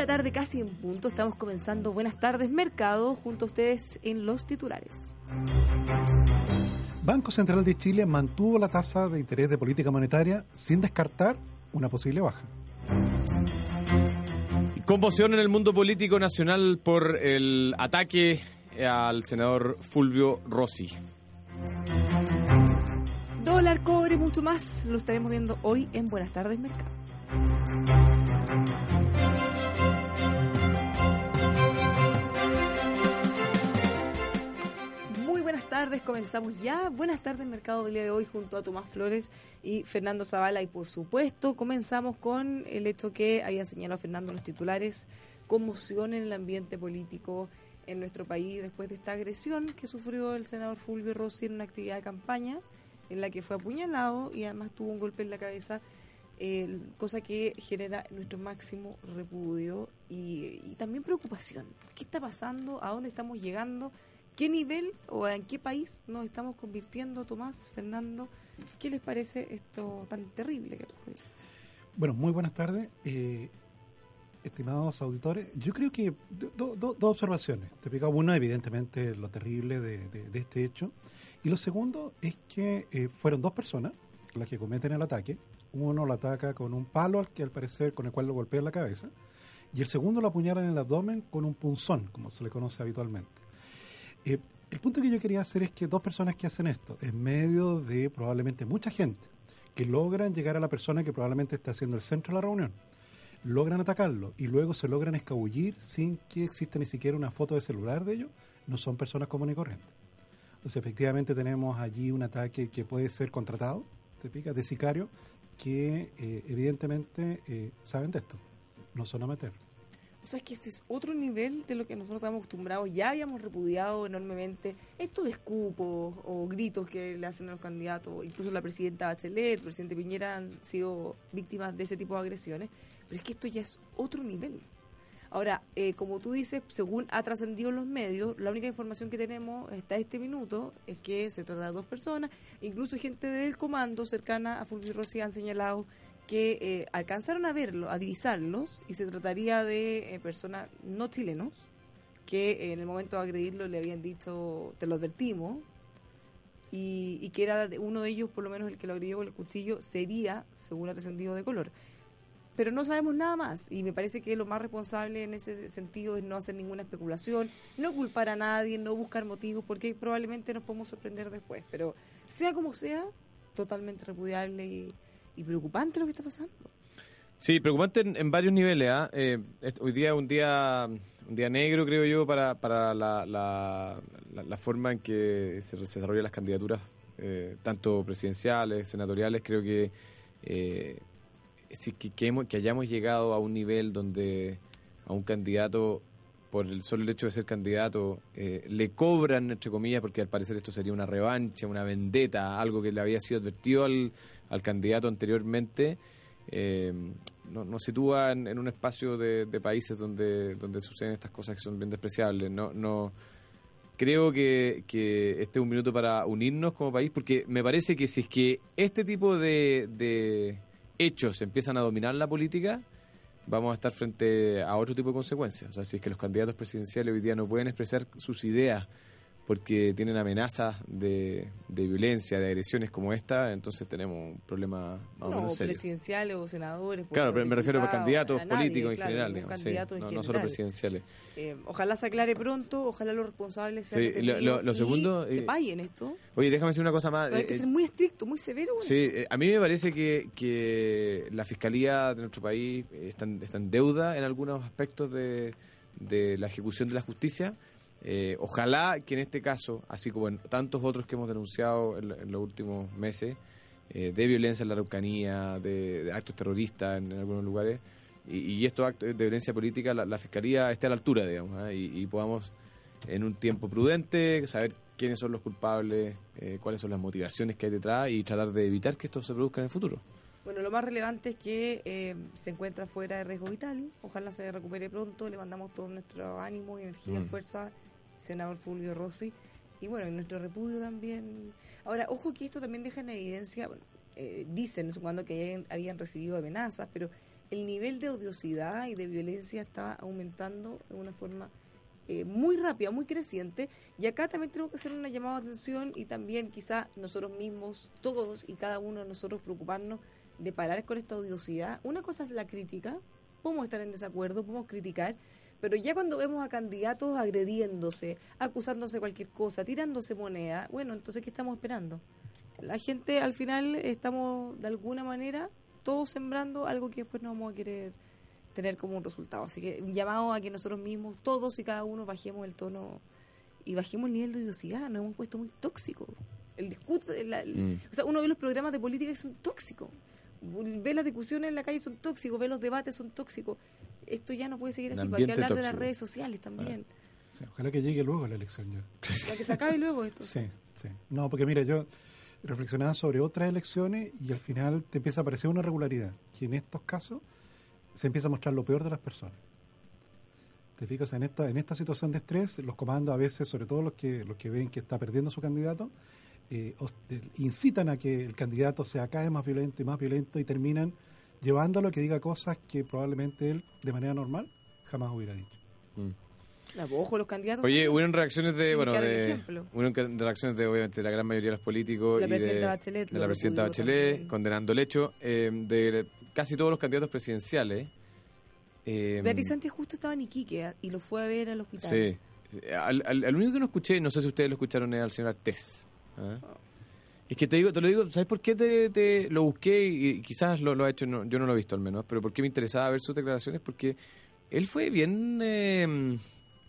la tarde, casi en punto. Estamos comenzando Buenas tardes, Mercado, junto a ustedes en los titulares. Banco Central de Chile mantuvo la tasa de interés de política monetaria sin descartar una posible baja. Conmoción en el mundo político nacional por el ataque al senador Fulvio Rossi. Dólar, cobre, mucho más. Lo estaremos viendo hoy en Buenas tardes, Mercado. Tardes, comenzamos ya. Buenas tardes, Mercado del día de hoy, junto a Tomás Flores y Fernando Zavala. Y por supuesto, comenzamos con el hecho que había señalado Fernando los titulares: conmoción en el ambiente político en nuestro país después de esta agresión que sufrió el senador Fulvio Rossi en una actividad de campaña en la que fue apuñalado y además tuvo un golpe en la cabeza eh, cosa que genera nuestro máximo repudio y, y, también preocupación. ¿Qué está pasando? ¿A dónde estamos llegando? ¿Qué nivel o en qué país nos estamos convirtiendo, Tomás, Fernando? ¿Qué les parece esto tan terrible? que Bueno, muy buenas tardes. Eh, estimados auditores, yo creo que dos do, do observaciones. Te explico uno, evidentemente, lo terrible de, este hecho. Y lo segundo es que eh, fueron dos personas las que cometen el ataque. Uno lo ataca con un palo al que al parecer con el cual lo golpea en la cabeza. Y el segundo lo apuñala en el abdomen con un punzón, como se le conoce habitualmente. Eh, el punto que yo quería hacer es que dos personas que hacen esto, en medio de probablemente mucha gente, que logran llegar a la persona que probablemente está haciendo el centro de la reunión, logran atacarlo y luego se logran escabullir sin que exista ni siquiera una foto de celular de ellos, no son personas comunes y corrientes. Entonces, efectivamente, tenemos allí un ataque que puede ser contratado, te pica, de sicario, que eh, evidentemente eh, saben de esto, no son amateurs. O sea, es que ese es otro nivel de lo que nosotros estamos acostumbrados. Ya habíamos repudiado enormemente estos escupos o gritos que le hacen a los candidatos. Incluso la presidenta Bachelet, el presidente Piñera han sido víctimas de ese tipo de agresiones. Pero es que esto ya es otro nivel. Ahora, eh, como tú dices, según ha trascendido en los medios, la única información que tenemos hasta este minuto es que se trata de dos personas. Incluso gente del comando cercana a Fulvio Rossi han señalado que eh, alcanzaron a verlo, a divisarlos, y se trataría de eh, personas no chilenos, que eh, en el momento de agredirlo le habían dicho, te lo advertimos, y, que era uno de ellos, por lo menos el que lo agredió con el cuchillo, sería, según ha trascendido, de color. Pero no sabemos nada más, y me parece que lo más responsable en ese sentido es no hacer ninguna especulación, no culpar a nadie, no buscar motivos, porque probablemente nos podemos sorprender después. Pero sea como sea, totalmente repudiable y y preocupante lo que está pasando. Sí, preocupante en, varios niveles. ¿eh? Eh, hoy día es un día, un día negro, creo yo, para, para la, la, forma en que se, se desarrollan las candidaturas, eh, tanto presidenciales, senatoriales. Creo que, sí, que, que, hemos, que hayamos llegado a un nivel donde a un candidato por el solo hecho de ser candidato, eh, le cobran, entre comillas, porque al parecer esto sería una revancha, una vendetta, algo que le había sido advertido al, al candidato anteriormente, eh, nos no sitúa en, en, un espacio de, de, países donde, donde suceden estas cosas que son bien despreciables. No, no Creo que, que este es un minuto para unirnos como país, porque me parece que si es que este tipo de, de hechos empiezan a dominar la política, vamos a estar frente a otro tipo de consecuencias. O sea, si es que los candidatos presidenciales hoy día no pueden expresar sus ideas porque tienen amenazas de, de violencia, de agresiones como esta, entonces tenemos un problema más no, o menos serio. presidenciales o senadores. Claro, pero me refiero a candidatos a políticos nadie, en claro, general, digamos, sí, en no, general. no, solo presidenciales. Eh, ojalá se aclare pronto, ojalá los responsables sean sí, lo, lo, lo, segundo, y que paguen esto. Oye, déjame decir una cosa más. Pero hay que eh, ser muy estricto, muy severo. Sí, eh, a mí me parece que, que la fiscalía de nuestro país está en, está en deuda en algunos aspectos de, de la ejecución de la justicia. Eh, ojalá que en este caso, así como en tantos otros que hemos denunciado en, en los últimos meses, eh, de violencia en la Araucanía, de, de actos terroristas en, en, algunos lugares, y, y, estos actos de violencia política, la, la Fiscalía esté a la altura, digamos, ¿eh? y, y, podamos en un tiempo prudente saber quiénes son los culpables, eh, cuáles son las motivaciones que hay detrás y tratar de evitar que esto se produzca en el futuro. Bueno, lo más relevante es que eh, se encuentra fuera de riesgo vital. Ojalá se recupere pronto. Le mandamos todo nuestro ánimo, energía, mm. fuerza senador Fulvio Rossi, y bueno, en nuestro repudio también. Ahora, ojo que esto también deja en evidencia, eh, dicen cuando que habían, recibido amenazas, pero el nivel de odiosidad y de violencia está aumentando de una forma eh, muy rápida, muy creciente. Y acá también tenemos que hacer una llamada de atención y también quizá nosotros mismos, todos y cada uno de nosotros preocuparnos de parar con esta odiosidad. Una cosa es la crítica, podemos estar en desacuerdo, podemos criticar, pero ya cuando vemos a candidatos agrediéndose, acusándose cualquier cosa, tirándose moneda, bueno, entonces ¿qué estamos esperando? La gente al final estamos de alguna manera todos sembrando algo que después no vamos a querer tener como un resultado. Así que un llamado a que nosotros mismos, todos y cada uno, bajemos el tono y bajemos el nivel de odiosidad. Nos hemos puesto muy tóxicos. El discurso, Mm. o sea, uno ve los programas de política que son tóxicos. Ve las discusiones en la calle son tóxicos, ve los debates son tóxicos. Esto ya no puede seguir así. Hay que hablar de las redes sociales también. Sí, ojalá que llegue luego la elección ya. Para que se acabe luego esto. Sí, sí. No, porque mira, yo reflexionaba sobre otras elecciones y al final te empieza a aparecer una regularidad, que en estos casos se empieza a mostrar lo peor de las personas. Te fijas, en esta, en esta situación de estrés, los comandos a veces, sobre todo los que, los que ven que está perdiendo su candidato, eh, incitan a que el candidato sea cada vez más violento y más violento y terminan llevándolo a que diga cosas que probablemente él, de manera normal, jamás hubiera dicho. Mm. La ojo los candidatos. Oye, hubieron reacciones de, bueno, de, hubieron reacciones de, obviamente, la gran mayoría de los políticos La y de, presidenta Bachelet de la presidenta Bachelet, también. condenando el hecho, eh, de casi todos los candidatos presidenciales. eh, Beatriz Sánchez justo estaba en Iquique ¿eh? y lo fue a ver al hospital. Sí. Al, al- al único que no escuché, no sé si ustedes lo escucharon, es al señor Artés. ¿ah? Es que te digo, te lo digo, ¿sabes por qué te, lo busqué? Y quizás lo, ha hecho, no- yo no lo he visto al menos, pero por qué me interesaba ver sus declaraciones, porque él fue bien eh,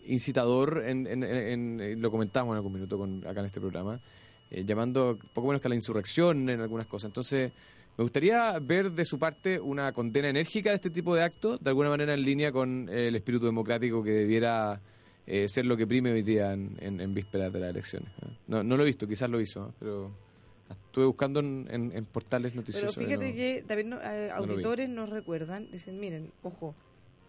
incitador, en, en- en- en- lo comentamos en algún minuto con, acá en este programa, eh, llamando poco menos que a la insurrección en algunas cosas. Entonces, me gustaría ver de su parte una condena enérgica de este tipo de actos, de alguna manera en línea con eh, el espíritu democrático que debiera eh, ser lo que prime hoy día en, en- vísperas de las elecciones. ¿eh? No, no lo he visto, quizás lo hizo, ¿eh? pero estuve buscando en, en- en portales Pero noticiosos. y fíjate no- que también no- eh, no auditores nos recuerdan, dicen, miren, ojo,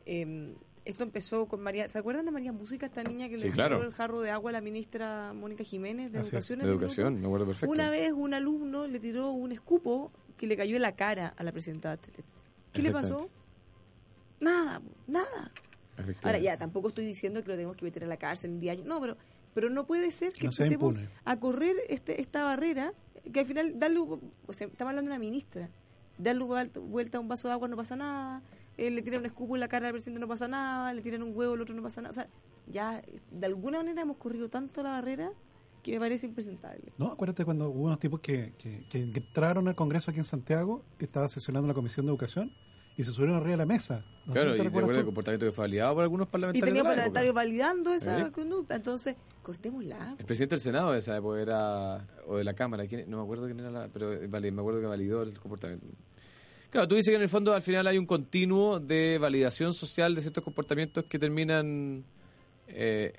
eh, esto empezó con María, ¿se acuerdan de María Música, esta niña que Sí, le claro. tiró el jarro de agua a la ministra Mónica Jiménez de Así Educación? de educación, me acuerdo perfecto. Una vez un alumno le tiró un escupo que le cayó en la cara a la presidenta. ¿Qué le pasó? Nada, nada. Ahora ya, tampoco estoy diciendo que lo tenemos que meter a la cárcel en 10 años. No, pero, pero no puede ser que No sea empecemos impune. a correr este, esta barrera, que al final darle, o sea, estamos hablando de una ministra, darle vuelta, vuelta a un vaso de agua no pasa nada, eh, le tiran un escupo en la cara al presidente no pasa nada, le tiran un huevo al otro no pasa nada. O sea, ya de alguna manera hemos corrido tanto la barrera que me parece impresentable. No, acuérdate cuando hubo unos tipos que, que, que entraron al Congreso aquí en Santiago, estaba sesionando la Comisión de Educación y se subieron arriba de la mesa. No Claro, y te recuerdas acuerdas del tú. comportamiento que fue validado por algunos Y parlamentarios. tenía de la parlamentarios validando esa ¿Eh? conducta, entonces cortémosla. El presidente del Senado de esa época era, o de la Cámara, ¿quién- no me acuerdo quién era, la, pero eh, vale, me acuerdo que validó el comportamiento. Claro, tú dices que en el fondo al final hay un continuo de validación social de ciertos comportamientos que terminan, eh,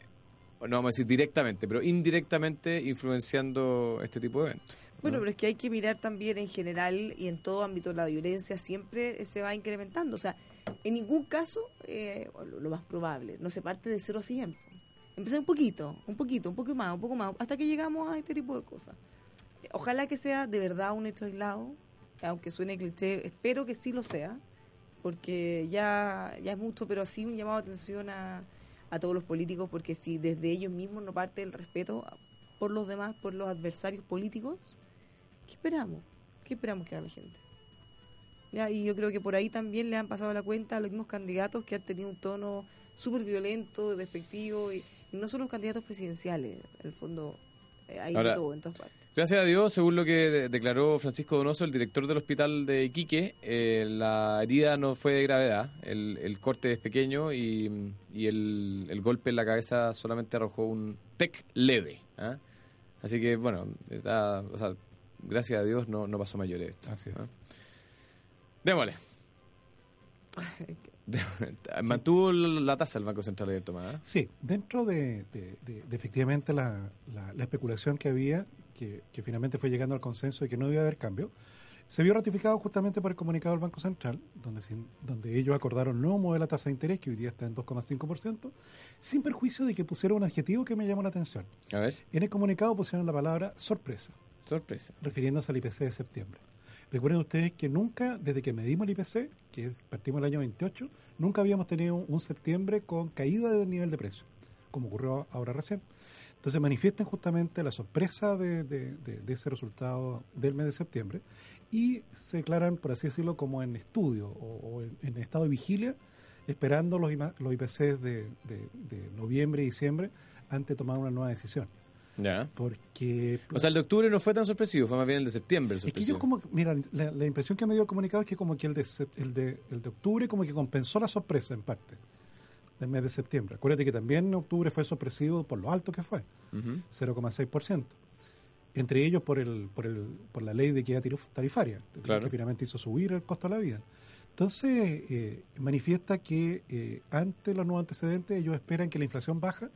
no vamos a decir directamente, pero indirectamente influenciando este tipo de eventos. Bueno, ¿no? pero es que hay que mirar también en general y en todo ámbito la violencia siempre se va incrementando. O sea, en ningún caso, eh, lo, lo más probable, no se parte de cero a 100. Empieza un poquito, un poquito, un poco más, un poco más, hasta que llegamos a este tipo de cosas. Ojalá que sea de verdad un hecho aislado, aunque suene cliché, espero que sí lo sea, porque ya, ya es mucho, pero sí un llamado de atención a, a todos los políticos, porque si desde ellos mismos no parte el respeto por los demás, por los adversarios políticos, ¿qué esperamos? ¿Qué esperamos que haga la gente? Ya, y yo creo que por ahí también le han pasado la cuenta a los mismos candidatos que han tenido un tono súper violento, despectivo, y, y no son los candidatos presidenciales, en el fondo eh, hay Ahora, de todo en todas partes. Gracias a Dios, según lo que de- declaró Francisco Donoso, el director del hospital de Iquique, eh, la herida no fue de gravedad, el, el corte es pequeño y, y el, el golpe en la cabeza solamente arrojó un tec leve. ¿ah? Así que, bueno, está- o sea, gracias a Dios no, no pasó mayores esto. Así es. Démosle. Mantuvo la tasa el Banco Central de Tomás. Sí, dentro de, de- de- de efectivamente la, la- la especulación que había, que, que finalmente fue llegando al consenso de que no iba a haber cambio, se vio ratificado justamente por el comunicado del Banco Central, donde, sin- donde ellos acordaron no mover la tasa de interés, que hoy día está en 2,5%, sin perjuicio de que pusieron un adjetivo que me llamó la atención. A ver. En el comunicado pusieron la palabra sorpresa. Sorpresa. refiriéndose al IPC de septiembre. Recuerden ustedes que nunca, desde que medimos el IPC, que partimos el año 28, nunca habíamos tenido un septiembre con caída del nivel de precio, como ocurrió ahora recién. Entonces manifiestan justamente la sorpresa de, ese resultado del mes de septiembre y se declaran, por así decirlo, como en estudio o, en, estado de vigilia, esperando los, los IPCs de noviembre y diciembre antes de tomar una nueva decisión. Ya. Porque O sea, el de octubre no fue tan sorpresivo, fue más bien el de septiembre el es que yo como, mira, la, la impresión que me dio el comunicado es que como que el de, el de, el de octubre como que compensó la sorpresa en parte del mes de septiembre. Acuérdate que también en octubre fue sorpresivo por lo alto que fue, Ujú. 0,6%. Entre ellos por el, por el, por la ley de equidad tarif- tarifaria, Claro. que finalmente hizo subir el costo de la vida. Entonces, eh, manifiesta que eh, ante los nuevos antecedentes ellos esperan que la inflación baja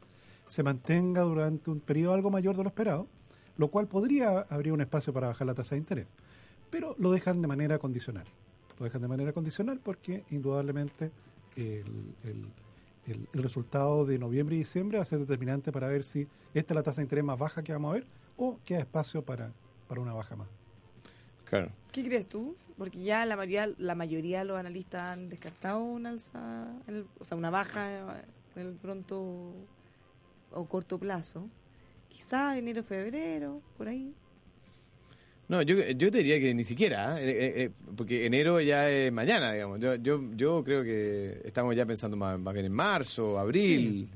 se mantenga durante un periodo algo mayor de lo esperado, lo cual podría abrir un espacio para bajar la tasa de interés. Pero lo dejan de manera condicional. Lo dejan de manera condicional porque indudablemente el, el- el- el resultado de noviembre y diciembre va a ser determinante para ver si esta es la tasa de interés más baja que vamos a ver o queda espacio para, para una baja más. Claro. ¿Qué crees tú? Porque ya la mayoría, la mayoría de los analistas han descartado una alza, en el- o sea, una baja en el pronto o corto plazo. Quizás enero, febrero, por ahí. No, yo, yo te diría que ni siquiera, ¿eh? Eh, eh, porque enero ya es mañana, digamos. Yo, yo, yo creo que estamos ya pensando más, más bien en marzo, abril,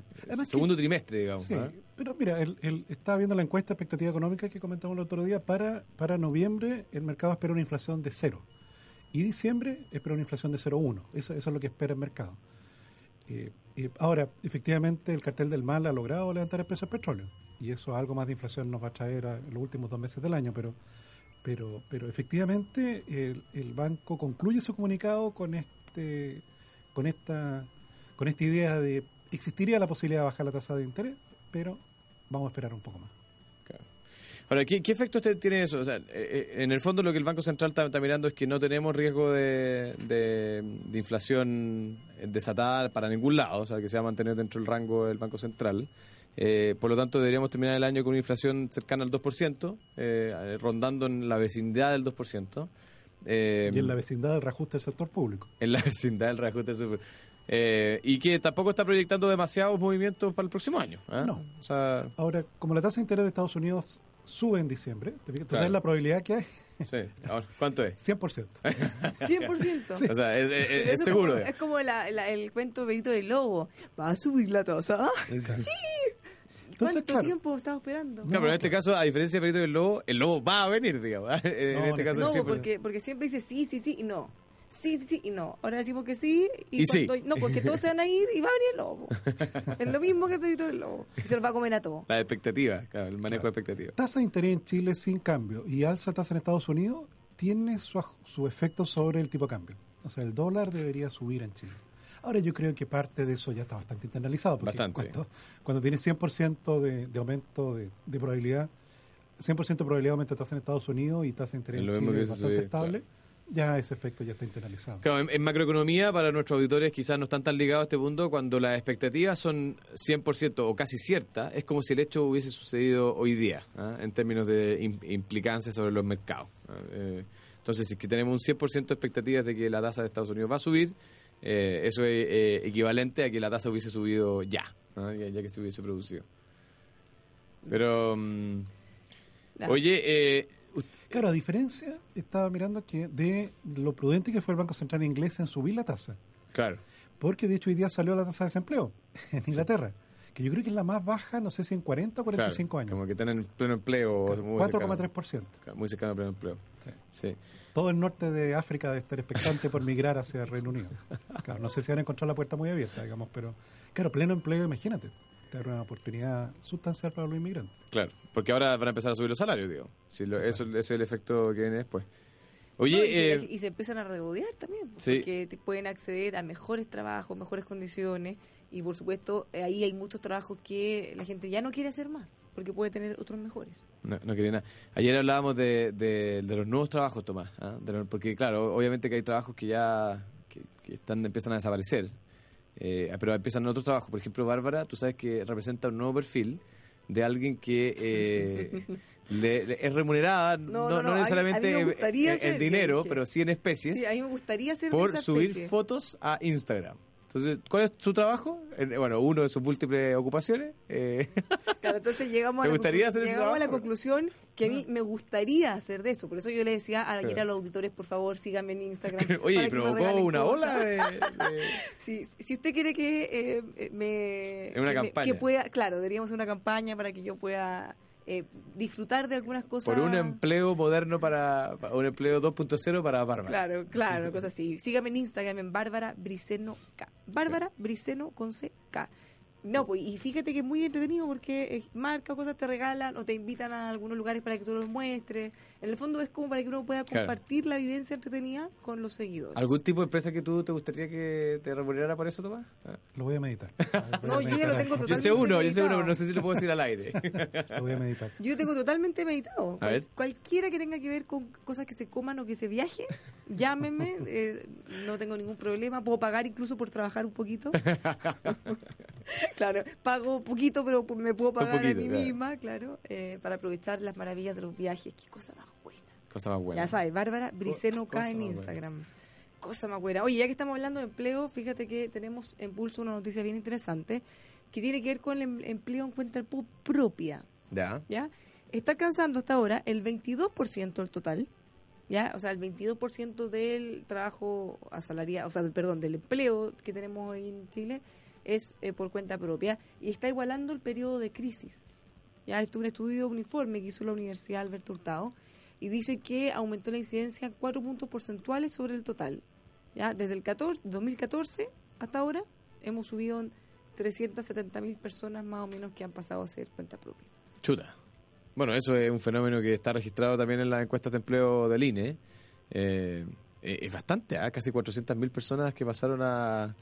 segundo trimestre, digamos. Sí, ¿ah? pero mira, el, el- estaba viendo la encuesta de expectativa económica que comentamos el otro día. Para, para noviembre el mercado espera una inflación de cero. Y diciembre espera una inflación de 0,1. Eso, eso es lo que espera el mercado. Eh, eh, ahora, efectivamente, el cartel del mal ha logrado levantar el precio del petróleo. Y eso algo más de inflación nos va a traer a- los últimos dos meses del año. Pero, pero, pero efectivamente, el, el banco concluye su comunicado con este con esta con esta idea de existiría la posibilidad de bajar la tasa de interés, pero vamos a esperar un poco más. Ahora, ¿qué, qué efecto usted tiene eso? O sea, eh, eh, en el fondo lo que el Banco Central está, está mirando es que no tenemos riesgo de, de- de inflación desatada para ningún lado, o sea, que se va a mantener dentro del rango del Banco Central. Eh, por lo tanto, deberíamos terminar el año con una inflación cercana al 2%, eh, rondando en la vecindad del 2%. Eh, y en la vecindad del reajuste del sector público. en la vecindad del reajuste super- eh, y que tampoco está proyectando demasiados movimientos para el próximo año. No. O sea, Ahora, como la tasa de interés de Estados Unidos sube en diciembre, ¿te fijas? ¿Tú Claro. sabes la probabilidad que hay? sí. Ahora, ¿cuánto es? 100%. 100%. O sea, es, es- es- es seguro. Es como, es como la- la- el cuento Benito del Lobo. ¿Va a subir la tasa? Entonces, ¿Cuánto claro, tiempo estaba esperando? Claro, pero en este caso, a diferencia de Perito del Lobo, el lobo va a venir, digamos. en No, este caso, No, el 100%. porque, porque siempre dice sí, sí, sí y no. Sí, sí, sí y no. Ahora decimos que sí y, Y sí. cuando- No, porque todos se van a ir y va a venir el lobo. es lo mismo que el perito del lobo. Y se lo va a comer a todos. La expectativa, claro, el manejo de expectativa. tasa de interés en Chile sin cambio y alza tasa en Estados Unidos tiene su, su efecto sobre el tipo de cambio. O sea, el dólar debería subir en Chile. Ahora yo creo que parte de eso ya está bastante internalizado, porque Bastante. cuando, cuando tienes 100% de, de aumento de, de probabilidad, 100% de probabilidad de aumento de tasa en Estados Unidos y tasa de interés Es en Chile que bastante estable, ya ese efecto ya está internalizado. Claro, en, en macroeconomía, para nuestros auditores quizás no están tan ligados a este punto, cuando las expectativas son 100% o casi ciertas, es como si el hecho hubiese sucedido hoy día, ¿ah? en términos de im- implicancia sobre los mercados. ¿ah? Eh, entonces, si es que tenemos un 100% de expectativas de que la tasa de Estados Unidos va a subir, eh, eso es eh, equivalente a que la tasa hubiese subido ya, ¿ah? ya, ya que se hubiese producido. Pero, Ya. oye, eh, Claro, a diferencia, estaba mirando que de lo prudente que fue el Banco Central inglés en subir la tasa. claro. Porque de hecho hoy día salió la tasa de desempleo en Inglaterra, que yo creo que es la más baja, no sé si en 40 o 45 claro, años. Como que tienen pleno empleo. o muy cercano. 4,3%. Muy cercano al pleno empleo. Sí. Sí. Todo el norte de África debe estar expectante por migrar hacia el Reino Unido. Claro, no sé si van a encontrar la puerta muy abierta, digamos, pero claro, pleno empleo, imagínate. Te abre una oportunidad sustancial para los inmigrantes. Claro, porque ahora van a empezar a subir los salarios, digo. Si lo- eso, ese es el efecto que viene después. Oye, No, y, se, eh, y se empiezan a regodear también, Sí. porque te pueden acceder a mejores trabajos, mejores condiciones, y por supuesto ahí hay muchos trabajos que la gente ya no quiere hacer más, porque puede tener otros mejores. no, no quería nada. Ayer hablábamos de, de, de los nuevos trabajos, Tomás. ¿ah? De porque, claro, obviamente que hay trabajos que ya que, que están empiezan a desaparecer. Eh, pero empiezan otros trabajos. Por ejemplo, Bárbara, tú sabes que representa un nuevo perfil de alguien que eh, le- le- es remunerada, no, No, necesariamente en- dinero, pero sí en especies, Sí, a mí me gustaría ser de por subir fotos a Instagram. Entonces, ¿cuál es su trabajo? Eh, Bueno, uno de sus múltiples ocupaciones. eh, Claro, entonces llegamos, ¿Te a la, gustaría hacer llegamos a la conclusión que a mí me gustaría hacer de eso. Por eso yo le decía a, a los auditores, por favor, síganme en Instagram. Oye, provocó una ola de... de- Sí, si usted quiere que eh, eh, me... Es una que me- campaña. que pueda, claro, deberíamos hacer una campaña para que yo pueda eh, disfrutar de algunas cosas. por un empleo moderno para... un empleo 2.0 para Bárbara. Claro, claro, cosas así. Sígame en Instagram en Bárbara Briceno K. Bárbara Briceno con C K. No, pues, y fíjate que es muy entretenido porque eh, marca cosas, te regalan o te invitan a algunos lugares para que tú los muestres. En el fondo es como para que uno pueda Claro. compartir la vivencia entretenida con los seguidores. ¿Algún tipo de empresa que tú te gustaría que te remunerara por eso, Tomás? Ah. Lo voy a meditar. No, yo ya lo tengo Yo Totalmente sé uno, yo sé uno, meditado. pero no sé si lo puedo decir al aire. Lo voy a meditar. Yo tengo totalmente meditado. A ver. Cualquiera que tenga que ver con cosas que se coman o que se viaje, llámeme. eh, no tengo ningún problema. Puedo pagar incluso por trabajar un poquito. claro, pago poquito, pero me puedo pagar poquito, a mí claro. misma, claro, eh, para aprovechar las maravillas de los viajes. Qué cosa más buena. Cosa más buena. Ya sabes, Bárbara Briceno K en buena. Instagram. Cosa más buena. Oye, ya que estamos hablando de empleo, fíjate que tenemos en Pulso una noticia bien interesante que tiene que ver con el em- empleo en cuenta propia. Ya. ¿ya? Está alcanzando hasta ahora el 22% del total, ¿ya? O sea, el 22% del trabajo asalariado, o sea, perdón, del empleo que tenemos hoy en Chile es eh, por cuenta propia y está igualando el periodo de crisis. Ya, esto es un estudio uniforme que hizo la Universidad Alberto Hurtado y dice que aumentó la incidencia en 4 puntos porcentuales sobre el total. Ya, desde el 14, 2014 hasta ahora hemos subido en 370 mil personas más o menos que han pasado a ser cuenta propia. Chuta. Bueno, eso es un fenómeno que está registrado también en las encuestas de empleo del INE. Eh, eh, es bastante, ¿ah? casi 400.000 personas que pasaron a...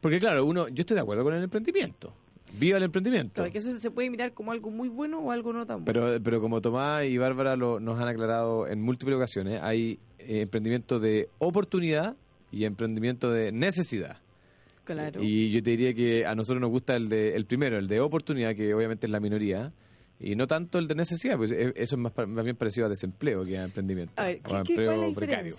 Porque claro, uno, yo estoy de acuerdo con el emprendimiento. Viva el emprendimiento. Claro, que eso se puede mirar como algo muy bueno o algo no tan bueno. Pero, pero como Tomás y Bárbara lo- nos han aclarado en múltiples ocasiones, hay eh, emprendimiento de oportunidad y emprendimiento de necesidad. claro. Y yo te diría que a nosotros nos gusta el de el primero, el de oportunidad, que obviamente es la minoría, y no tanto el de necesidad, pues eh, eso es más, más bien parecido a desempleo que a emprendimiento. a ver, ¿qué, cuál es la empleo precario.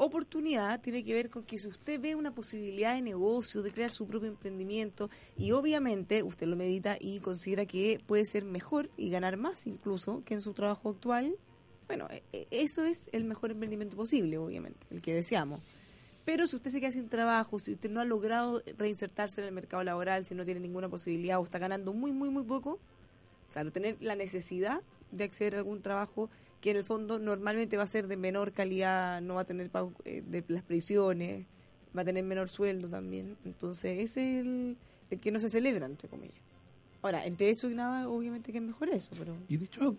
Oportunidad tiene que ver con que si usted ve una posibilidad de negocio, de crear su propio emprendimiento, y obviamente usted lo medita y considera que puede ser mejor y ganar más incluso que en su trabajo actual, bueno, e- e- eso es el mejor emprendimiento posible, obviamente, el que deseamos. Pero si usted se queda sin trabajo, si usted no ha logrado reinsertarse en el mercado laboral, si no tiene ninguna posibilidad o está ganando muy, muy, muy poco, claro, tener la necesidad de acceder a algún trabajo que en el fondo normalmente va a ser de menor calidad, no va a tener pago eh, de las previsiones, va a tener menor sueldo también. Entonces, ese es el, el que no se celebra, entre comillas. Ahora, entre eso y nada, obviamente que es mejor eso, pero... Y dicho,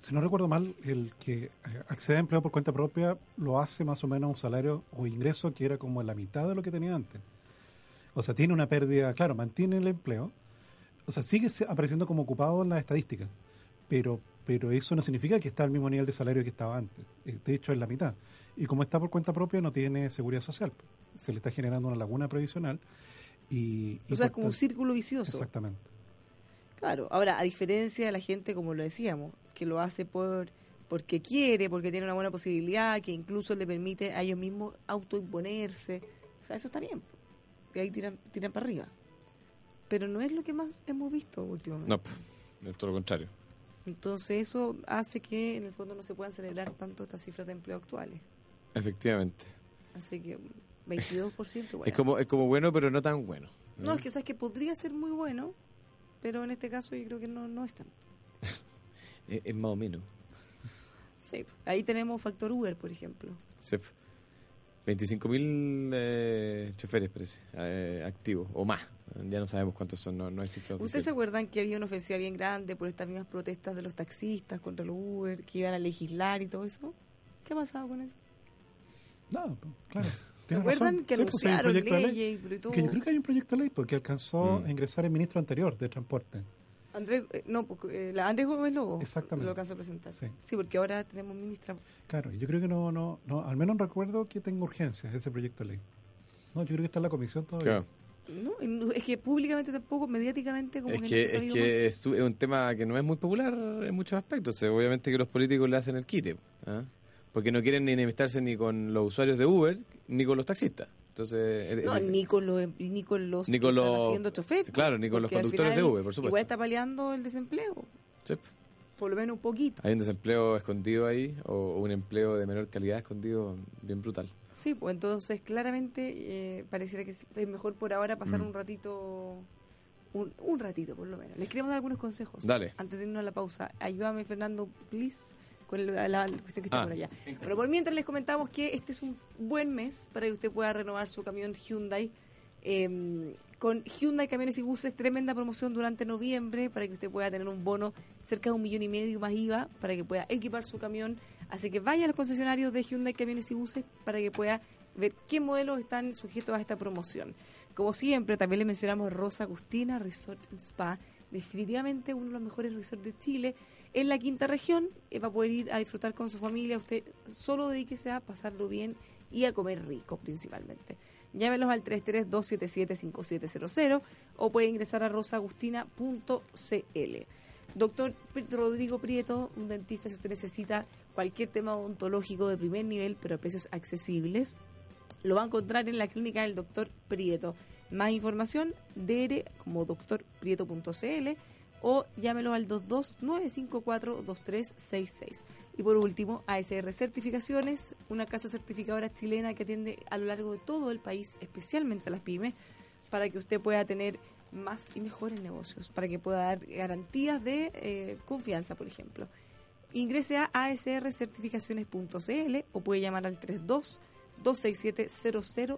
si no recuerdo mal, el que eh, accede a empleo por cuenta propia lo hace más o menos un salario o ingreso que era como la mitad de lo que tenía antes. O sea, tiene una pérdida, claro, mantiene el empleo, o sea, sigue apareciendo como ocupado en las estadísticas, pero, pero eso no significa que está al mismo nivel de salario que estaba antes. Eh, De hecho, es la mitad. Y como está por cuenta propia, no tiene seguridad social. Se le está generando una laguna previsional. Y, y O sea, es como un círculo vicioso. Exactamente. Claro, ahora, a diferencia de la gente, como lo decíamos, que lo hace por porque quiere, porque tiene una buena posibilidad, que incluso le permite a ellos mismos autoimponerse. O sea, eso está bien. De ahí tiran, tiran para arriba. Pero no es lo que más hemos visto últimamente. No, es todo lo contrario. Entonces eso hace que en el fondo no se puedan celebrar tanto estas cifras de empleo actuales. Efectivamente. Así que 22% bueno. Es como es como bueno, pero no tan bueno. No, es que sabes que podría ser muy bueno, pero en este caso yo creo que no, no es tanto. Es, es más o menos. Sí. Ahí tenemos factor Uber, por ejemplo. Sí. 25.000 eh, choferes, parece, eh, activos, o más. Ya no sabemos cuántos son, no, no hay cifra ¿Ustedes se oficial. acuerdan que había una ofensiva bien grande por estas mismas protestas de los taxistas contra los Uber, que iban a legislar y todo eso? ¿Qué ha pasado con eso? No, claro. ¿Se acuerdan razón. que Sí, pues, hay un anunciaron proyecto de ley. leyes y todo? Que yo creo que hay un proyecto de ley porque alcanzó Mm. a ingresar el ministro anterior de Transporte. Andrés, eh, no, porque, eh, la Andrés Gómez Lobo Exactamente. lo alcanzó a presentar. Sí. porque ahora tenemos ministra. Claro, y yo creo que no, no, no, al menos no recuerdo que tenga urgencia ese proyecto de ley. No, yo creo que está en la comisión todavía. Claro. No, es que públicamente tampoco, mediáticamente como Es que, que, no se es, que es, su- es un tema que no es muy popular en muchos aspectos. O sea, obviamente que los políticos le hacen el quite. ¿ah? Porque no quieren ni enemistarse ni con los usuarios de Uber ni con los taxistas. Entonces, es- No, es- ni con los, ni con los Ni que con están los- haciendo chofer. claro, ni con los conductores de Uber, por supuesto. Igual está paliando el desempleo, sí. por lo menos un poquito. hay un desempleo escondido ahí o un empleo de menor calidad escondido bien brutal. Sí, pues entonces claramente eh, pareciera que es es mejor por ahora pasar Mm. un ratito, un, un ratito por lo menos. Les queremos dar algunos consejos. Dale. Antes de irnos a la pausa. Ayúdame, Fernando, please, con el- la, la cuestión que está Ah. por allá. Bueno, por mientras les comentamos que este es un buen mes para que usted pueda renovar su camión Hyundai. eh, con Hyundai Camiones y Buses, tremenda promoción durante noviembre para que usted pueda tener un bono cerca de un millón y medio más IVA para que pueda equipar su camión. Así que vaya a los concesionarios de Hyundai Camiones y Buses para que pueda ver qué modelos están sujetos a esta promoción. Como siempre, también le mencionamos Rosa Agustina Resort and Spa, definitivamente uno de los mejores resorts de Chile en la quinta región. eh, va a poder ir a disfrutar con su familia. Usted solo dedíquese a pasarlo bien y a comer rico principalmente. Llámelos al 332-775700 o puede ingresar a rosaagustina.cl. Doctor Rodrigo Prieto, un dentista, si usted necesita cualquier tema odontológico de primer nivel, pero a precios accesibles, lo va a encontrar en la clínica del doctor Prieto. Más información, dr como doctorprieto.cl o llámelo al 22-954-2366. Y por último, ASR Certificaciones, una casa certificadora chilena que atiende a lo largo de todo el país, especialmente a las pymes, para que usted pueda tener más y mejores negocios, para que pueda dar garantías de eh, confianza, por ejemplo. Ingrese a asrcertificaciones.cl o puede llamar al 32 267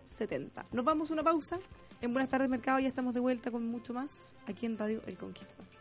0070. Nos vamos a una pausa. En Buenas tardes Mercado ya estamos de vuelta con mucho más aquí en Radio El Conquistador.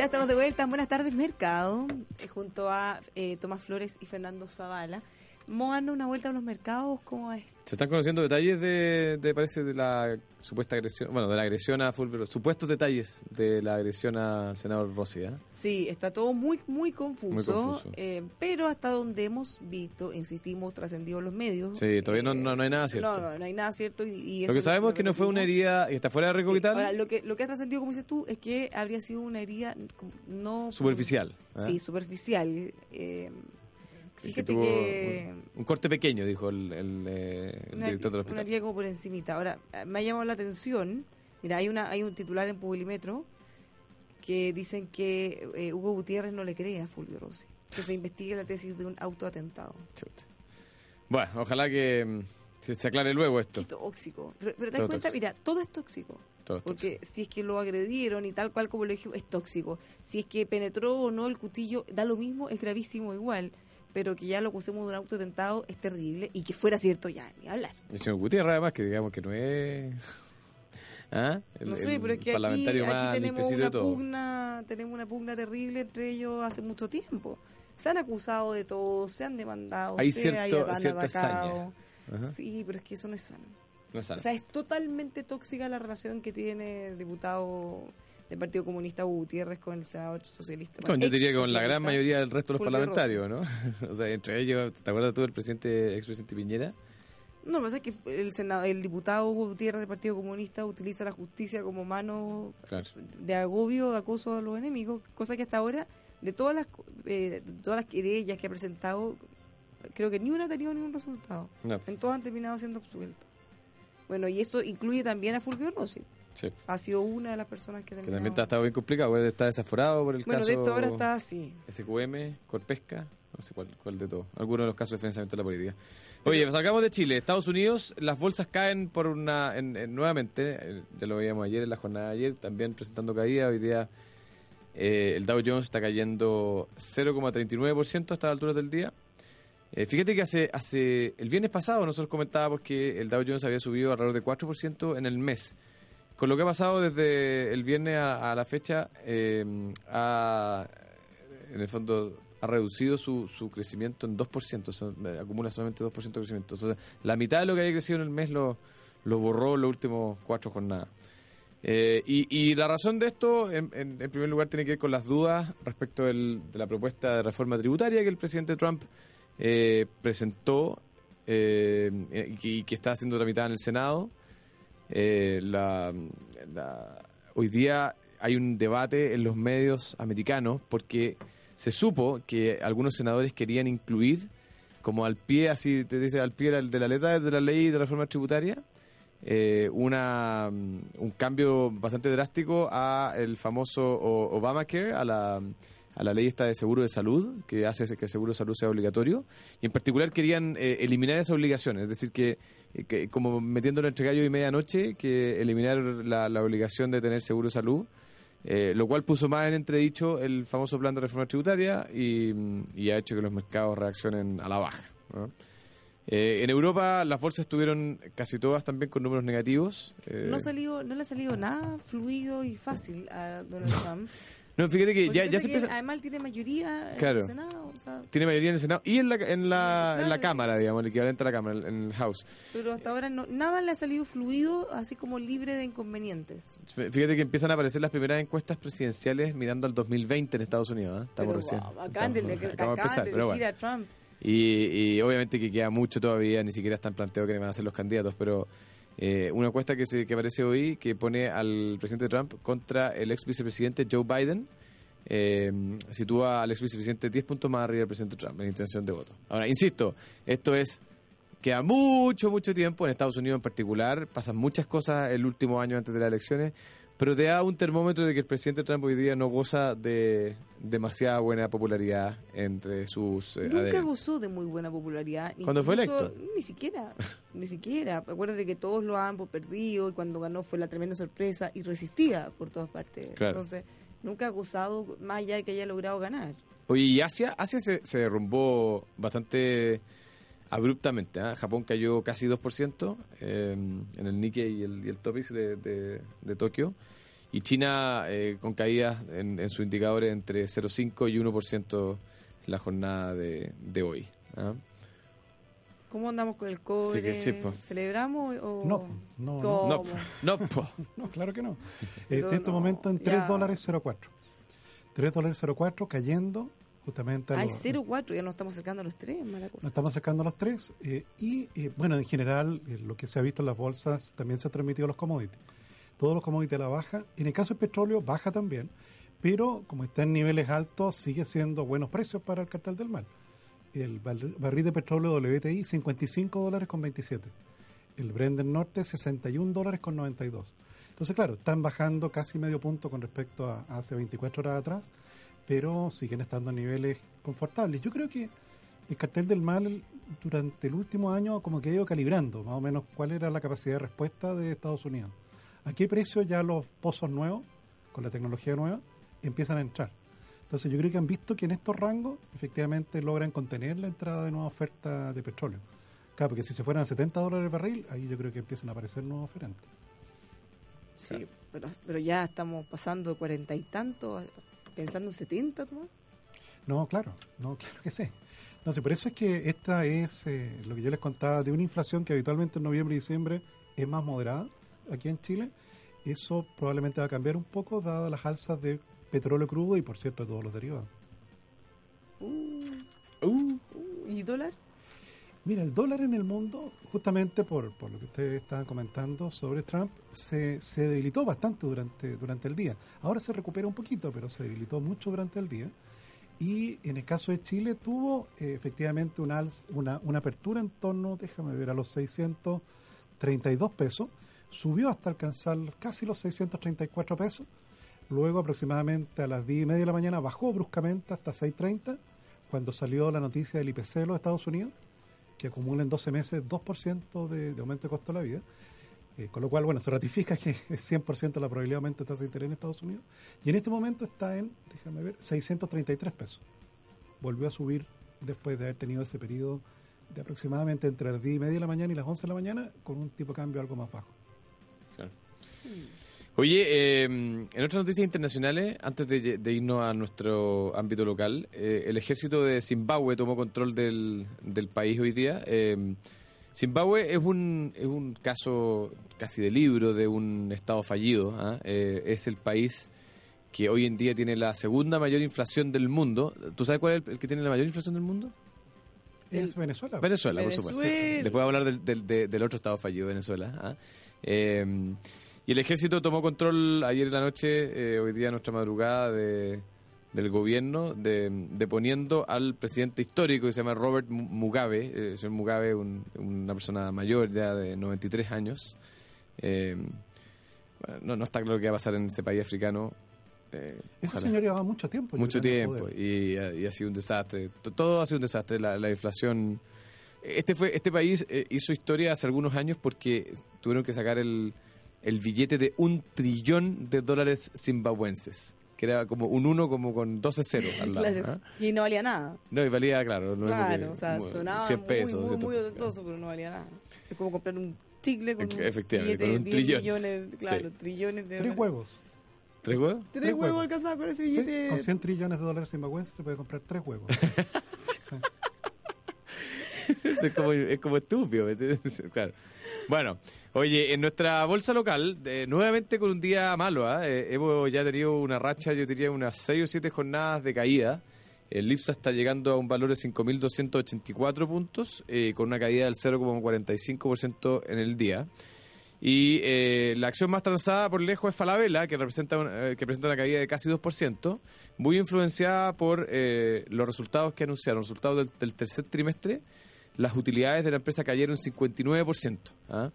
Ya estamos de vuelta en Buenas tardes Mercado, eh, junto a eh, Tomás Flores y Fernando Zavala. Vamos a darnos una vuelta a los mercados, ¿cómo es? Se están conociendo detalles de, de, parece, de la supuesta agresión, bueno, de la agresión a Fulvio, supuestos detalles de la agresión al senador Rossi, ¿eh? Sí, está todo muy, muy confuso, Muy confuso. eh, pero hasta donde hemos visto, insistimos, trascendido los medios. Sí, todavía no- eh, no- no hay nada cierto. No, no, no hay nada cierto. Y, y Lo eso que sabemos es que no fue una herida, y está fuera de riesgo Sí, Ahora, lo que, lo que ha trascendido, como dices tú, es que habría sido una herida no... superficial. ¿eh? Sí, superficial. eh, Que fíjate tuvo que... Un, un corte pequeño, dijo el, el, eh, el una, director del una hospital. herida como por encimita. Ahora, eh, me ha llamado la atención, mira, hay una hay un titular en Publimetro que dicen que eh, Hugo Gutiérrez no le cree a Fulvio Rossi, que se investigue la tesis de un autoatentado. Chuta. Bueno, ojalá que mm, se, se aclare luego esto. Tóxico. Pero, pero te das cuenta, tóxico. mira, todo es tóxico. Todo. Porque si es que lo agredieron y tal cual como lo dije, es tóxico. Si es que penetró o no el cuchillo, da lo mismo, es gravísimo igual. Pero que ya lo acusemos de un autoatentado es terrible y que fuera cierto ya, ni hablar. El señor Gutiérrez, además, que digamos que no es. ¿Ah? El, no sé, pero es que aquí, aquí tenemos una pugna, tenemos una pugna terrible entre ellos hace mucho tiempo. Se han acusado de todo, se han demandado, Hay se cierto- han cierta atacado. Ajá. Sí, pero es que eso no es sano. No es sano. O sea, es totalmente tóxica la relación que tiene el diputado del Partido Comunista Hugo Gutiérrez con el senador socialista. Con- yo diría que con la gran mayoría del resto de los parlamentarios, ¿no? o sea, entre ellos, ¿te acuerdas tú del presidente, expresidente Piñera? No, lo que pasa es que el, senado, el diputado Hugo Gutiérrez del Partido Comunista utiliza la justicia como mano Claro. de agobio, de acoso a los enemigos, cosa que hasta ahora, de todas las eh, de todas las querellas que ha presentado, creo que ni una ha tenido ningún resultado. No, En todas han terminado siendo absueltos. Bueno, y eso incluye también a Fulvio Rossi. Sí. Ha sido una de las personas que ha Que también está, está bien complicado, está desaforado por el bueno, caso de hecho ahora está así. SQM, Corpesca, no sé cuál, cuál de todo. Algunos de los casos de financiamiento de la política. Oye, salgamos de Chile. Estados Unidos, las bolsas caen por una en- en- nuevamente, eh, ya lo veíamos ayer en la jornada de ayer, también presentando caída. Hoy día eh, el Dow Jones está cayendo 0,39% a estas alturas del día. Eh, fíjate que hace, hace el viernes pasado nosotros comentábamos que el Dow Jones había subido alrededor de 4% en el mes. Con lo que ha pasado desde el viernes a, la fecha, eh, ha, en el fondo ha reducido su, crecimiento en 2%, o sea, eh, acumula solamente 2% de crecimiento. O sea, la mitad de lo que había crecido en el mes lo, borró en los últimos cuatro jornadas. Eh, y, y la razón de esto, en primer lugar, tiene que ver con las dudas respecto del- de la propuesta de reforma tributaria que el presidente Trump eh, presentó eh, y, que, y que está siendo tramitada en el Senado. Eh, la- hoy día hay un debate en los medios americanos porque se supo que algunos senadores querían incluir como al pie, así te dice, al pie de la letra de la ley de reforma tributaria, eh, una, mm, un cambio bastante drástico a el famoso Obamacare, a la, a la ley esta de seguro de salud, que hace que el seguro de salud sea obligatorio. Y en particular querían eh, eliminar esa obligación, es decir, que, eh, que como metiéndolo entre gallo y medianoche, que eliminar la, la obligación de tener seguro de salud. eh, lo cual puso más en entredicho el famoso plan de reforma tributaria y, y ha hecho que los mercados reaccionen a la baja. ¿no? Eh, en Europa las bolsas estuvieron casi todas también con números negativos. eh, No, ha salido, no le ha salido nada fluido y fácil a Donald Trump. No, fíjate que Porque ya, ya se que empieza... Además, él tiene mayoría en el Senado. o sea, Tiene mayoría en el Senado y en la, en la, en la Claro. Cámara, digamos, el equivalente a la Cámara, en el House. pero hasta ahora no, nada le ha salido fluido, así como libre de inconvenientes. Fíjate que empiezan a aparecer las primeras encuestas presidenciales mirando al 2020 en Estados Unidos. ¿eh? Estamos recién. wow, acaban de, bueno. a Trump. Y, y obviamente que queda mucho todavía, ni siquiera están planteados quiénes van a ser los candidatos, pero eh, una encuesta que, se, que aparece hoy que pone al presidente Trump contra el ex vicepresidente Joe Biden, eh, sitúa al ex vicepresidente 10 puntos más arriba del presidente Trump en intención de voto. Ahora, insisto, esto es queda mucho, mucho tiempo, en Estados Unidos en particular, pasan muchas cosas el último año antes de las elecciones, pero te da un termómetro de que el presidente Trump hoy día no goza de demasiada buena popularidad entre sus eh, Nunca gozó de muy buena popularidad. ¿Cuándo fue electo? Ni siquiera, ni siquiera. Acuérdate que todos lo han perdido y cuando ganó fue la tremenda sorpresa y resistía por todas partes. Claro. Entonces, nunca ha gozado más allá de que haya logrado ganar. Oye, y Asia, Asia se, se derrumbó bastante abruptamente. ¿ah? Japón cayó casi 2% eh, en el Nikkei y el, y el Topix de, de- de Tokio. Y China eh, con caídas en, en sus indicadores entre 0,5 y 1% en la jornada de, de hoy. ¿ah? ¿Cómo andamos con el cobre? que sí. ¿Celebramos o...? No, no, no. ¿Cómo? No, no, po. No, claro que no. En este no, momento en ya. 3 dólares 04. 3 dólares 04 cayendo justamente a Hay los- 0,4, ya nos estamos acercando a los tres, mala cosa. Nos estamos sacando los tres. eh, y eh, bueno, en general, eh, lo que se ha visto en las bolsas también se ha transmitido a los commodities. Todos los commodities a la baja. En el caso del petróleo, baja también. Pero como está en niveles altos, sigue siendo buenos precios para el cartel del mal. El bar- barril de petróleo WTI, 55 dólares con 27. El Brent del Norte, 61 dólares con 92. Entonces, claro, están bajando casi medio punto con respecto a, a hace 24 horas atrás, pero siguen estando a niveles confortables. Yo creo que el cartel del mal durante el último año como que ha ido calibrando más o menos cuál era la capacidad de respuesta de Estados Unidos. ¿A qué precio ya los pozos nuevos, con la tecnología nueva, empiezan a entrar? Entonces yo creo que han visto que en estos rangos efectivamente logran contener la entrada de nueva oferta de petróleo. Claro, porque si se fueran a 70 dólares el barril, ahí yo creo que empiezan a aparecer nuevos oferentes. Sí, pero, pero ya estamos pasando cuarenta y tantos, pensando en 70, Tomás. No, claro, no, claro que sí. No sé, por eso es que esta es eh, lo que yo les contaba de una inflación que habitualmente en noviembre y diciembre es más moderada aquí en Chile. Eso probablemente va a cambiar un poco dadas las alzas de petróleo crudo y por cierto de todos los derivados. Uh, Uh, uh, ¿Y dólar? Mira, el dólar en el mundo, justamente por, lo que ustedes estaban comentando sobre Trump, se, debilitó bastante durante, durante el día. Ahora se recupera un poquito, pero se debilitó mucho durante el día. Y en el caso de Chile tuvo eh, efectivamente una, una, una apertura en torno, déjame ver, a los 632 pesos. Subió hasta alcanzar casi los 634 pesos. Luego aproximadamente a las 10 y media de la mañana bajó bruscamente hasta 630 cuando salió la noticia del IPC de los Estados Unidos que acumula en 12 meses 2% de, de aumento de costo de la vida. Eh, con lo cual, bueno, se ratifica que es 100% la probabilidad de aumento de tasa de interés en Estados Unidos. Y en este momento está en, déjame ver, 633 pesos. Volvió a subir después de haber tenido ese periodo de aproximadamente entre las 10 y media de la mañana y las 11 de la mañana con un tipo de cambio algo más bajo. Claro. Oye, eh, en otras noticias internacionales, antes de, de irnos a nuestro ámbito local, eh, el ejército de Zimbabue tomó control del, del país hoy día. eh, Zimbabue es un, es un caso casi de libro de un Estado fallido. ¿ah? Eh, es el país que hoy en día tiene la segunda mayor inflación del mundo. ¿Tú sabes cuál es el, el que tiene la mayor inflación del mundo? Es Venezuela. Venezuela, por supuesto. Venezuela. Después vamos a hablar del, del- de- del otro estado fallido, Venezuela. Eh, y el ejército tomó control ayer en la noche, eh, hoy día nuestra madrugada, de, del gobierno, de, deponiendo al presidente histórico que se llama Robert Mu- Mugabe. Eh, el señor Mugabe, un- una persona mayor ya de 93 años. Eh, bueno, no, no está claro qué va a pasar en ese país africano. Eh, Ese señor llevaba mucho tiempo. Mucho tiempo y, ha- y ha sido un desastre. Todo ha sido un desastre. La, la inflación. Este fue este país eh, hizo historia hace algunos años porque tuvieron que sacar el, el billete de un trillón de dólares zimbabuenses. Que era como un uno como con 12 ceros al lado. Claro. ¿ah? Y no valía nada. No, y valía, claro, mismo claro, que o sea, sonaba 100 pesos, muy, muy, 200 muy ostentoso, pero no valía nada. Es como comprar un chicle con Efe- un efectivamente, billete con un de 10 trillón. millones, claro, Sí. trillones de Tres dólares. huevos. ¿Tres huevos? Tres Tres huevos huevos. alcanzados con ese Sí, billete. con 100 trillones de dólares zimbabuenses se puede comprar tres huevos. es, como, es como estúpido. Claro. Bueno, oye, en nuestra bolsa local, eh, nuevamente con un día malo, ¿ah? Eh, hemos ya tenido una racha, yo diría unas 6 o 7 jornadas de caída. El IPSA está llegando a un valor de 5.284 puntos, eh, con una caída del 0,45% en el día. Y eh, la acción más transada por lejos es Falabella, que representa, un- eh, que presenta una caída de casi 2%, muy influenciada por eh, los resultados que anunciaron, resultados del, del tercer trimestre. Las utilidades de la empresa cayeron un 59%. ¿ah?